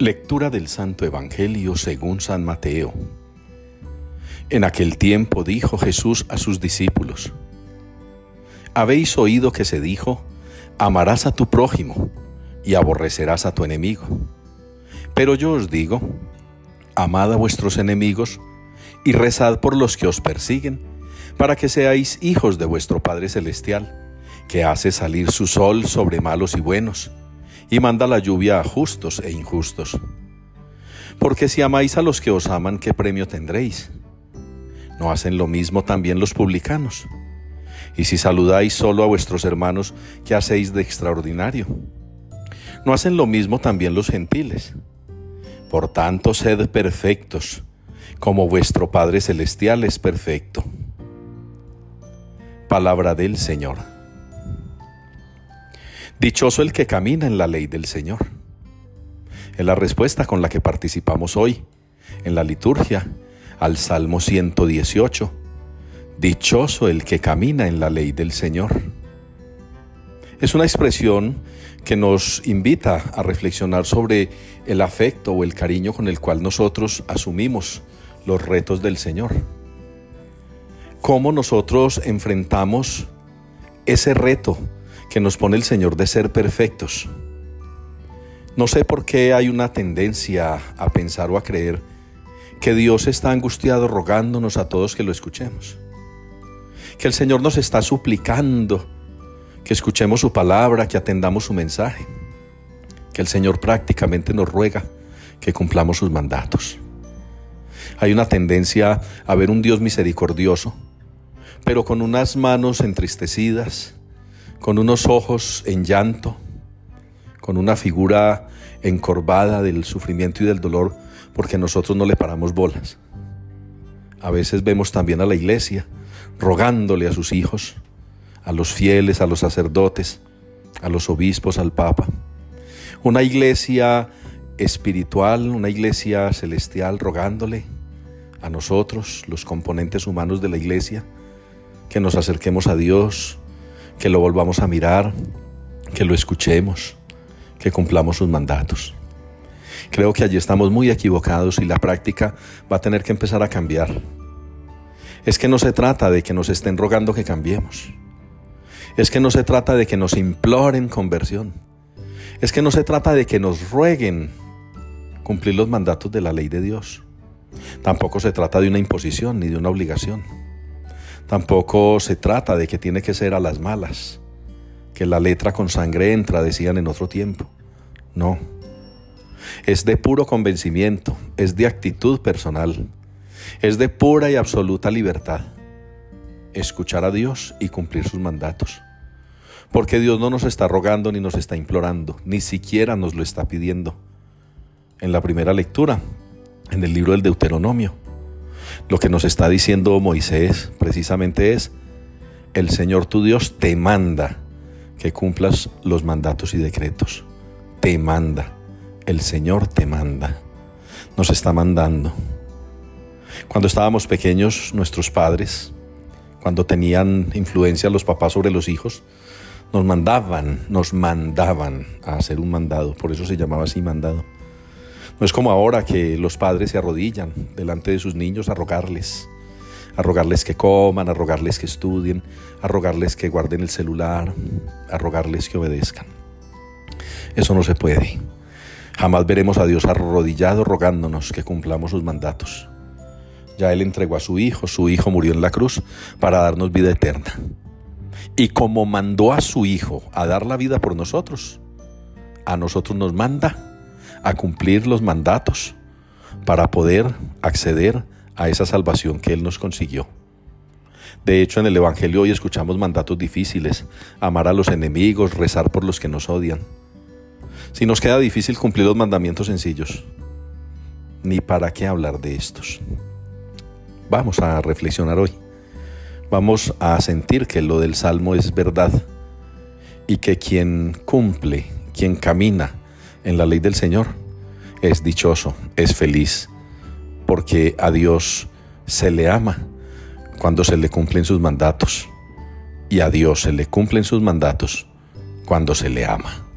Lectura del Santo Evangelio según San Mateo. En aquel tiempo dijo Jesús a sus discípulos, Habéis oído que se dijo, amarás a tu prójimo y aborrecerás a tu enemigo. Pero yo os digo, amad a vuestros enemigos y rezad por los que os persiguen, para que seáis hijos de vuestro Padre Celestial, que hace salir su sol sobre malos y buenos y manda la lluvia a justos e injustos. Porque si amáis a los que os aman, ¿qué premio tendréis? ¿No hacen lo mismo también los publicanos? Y si saludáis solo a vuestros hermanos, ¿qué hacéis de extraordinario? ¿No hacen lo mismo también los gentiles? Por tanto, sed perfectos, como vuestro Padre Celestial es perfecto. Palabra del Señor. Dichoso el que camina en la ley del Señor. Es la respuesta con la que participamos hoy en la liturgia al Salmo 118. Dichoso el que camina en la ley del Señor. Es una expresión que nos invita a reflexionar sobre el afecto o el cariño con el cual nosotros asumimos los retos del Señor. Cómo nosotros enfrentamos ese reto que nos pone el Señor de ser perfectos. No sé por qué hay una tendencia a pensar o a creer que Dios está angustiado rogándonos a todos que lo escuchemos. Que el Señor nos está suplicando que escuchemos su palabra, que atendamos su mensaje. Que el Señor prácticamente nos ruega que cumplamos sus mandatos. Hay una tendencia a ver un Dios misericordioso, pero con unas manos entristecidas, con unos ojos en llanto, con una figura encorvada del sufrimiento y del dolor, porque nosotros no le paramos bolas. A veces vemos también a la iglesia rogándole a sus hijos, a los fieles, a los sacerdotes, a los obispos, al Papa. Una iglesia espiritual, una iglesia celestial rogándole a nosotros, los componentes humanos de la iglesia, que nos acerquemos a Dios, que lo volvamos a mirar, que lo escuchemos, que cumplamos sus mandatos. Creo que allí estamos muy equivocados y la práctica va a tener que empezar a cambiar. Es que no se trata de que nos estén rogando que cambiemos. Es que no se trata de que nos imploren conversión. Es que no se trata de que nos rueguen cumplir los mandatos de la ley de Dios. Tampoco se trata de una imposición ni de una obligación. Tampoco se trata de que tiene que ser a las malas, que la letra con sangre entra, decían en otro tiempo. No. Es de puro convencimiento, es de actitud personal, es de pura y absoluta libertad. Escuchar a Dios y cumplir sus mandatos. Porque Dios no nos está rogando ni nos está implorando, ni siquiera nos lo está pidiendo. En la primera lectura, en el libro del Deuteronomio, lo que nos está diciendo Moisés precisamente es, el Señor tu Dios te manda que cumplas los mandatos y decretos. Te manda. El Señor te manda. Nos está mandando. Cuando estábamos pequeños, nuestros padres, cuando tenían influencia los papás sobre los hijos, nos mandaban, nos mandaban a hacer un mandado. Por eso se llamaba así mandado. No es como ahora que los padres se arrodillan delante de sus niños a rogarles, a rogarles que coman, a rogarles que estudien, a rogarles que guarden el celular, a rogarles que obedezcan. Eso no se puede. Jamás veremos a Dios arrodillado rogándonos que cumplamos sus mandatos. Ya Él entregó a su Hijo, su Hijo murió en la cruz para darnos vida eterna. Y como mandó a su Hijo a dar la vida por nosotros, a nosotros nos manda a cumplir los mandatos para poder acceder a esa salvación que Él nos consiguió. De hecho, en el Evangelio hoy escuchamos mandatos difíciles, amar a los enemigos, rezar por los que nos odian. Si nos queda difícil cumplir los mandamientos sencillos, ni para qué hablar de estos. Vamos a reflexionar hoy. Vamos a sentir que lo del Salmo es verdad y que quien cumple, quien camina en la ley del Señor, es dichoso, es feliz, porque a Dios se le ama cuando se le cumplen sus mandatos y a Dios se le cumplen sus mandatos cuando se le ama.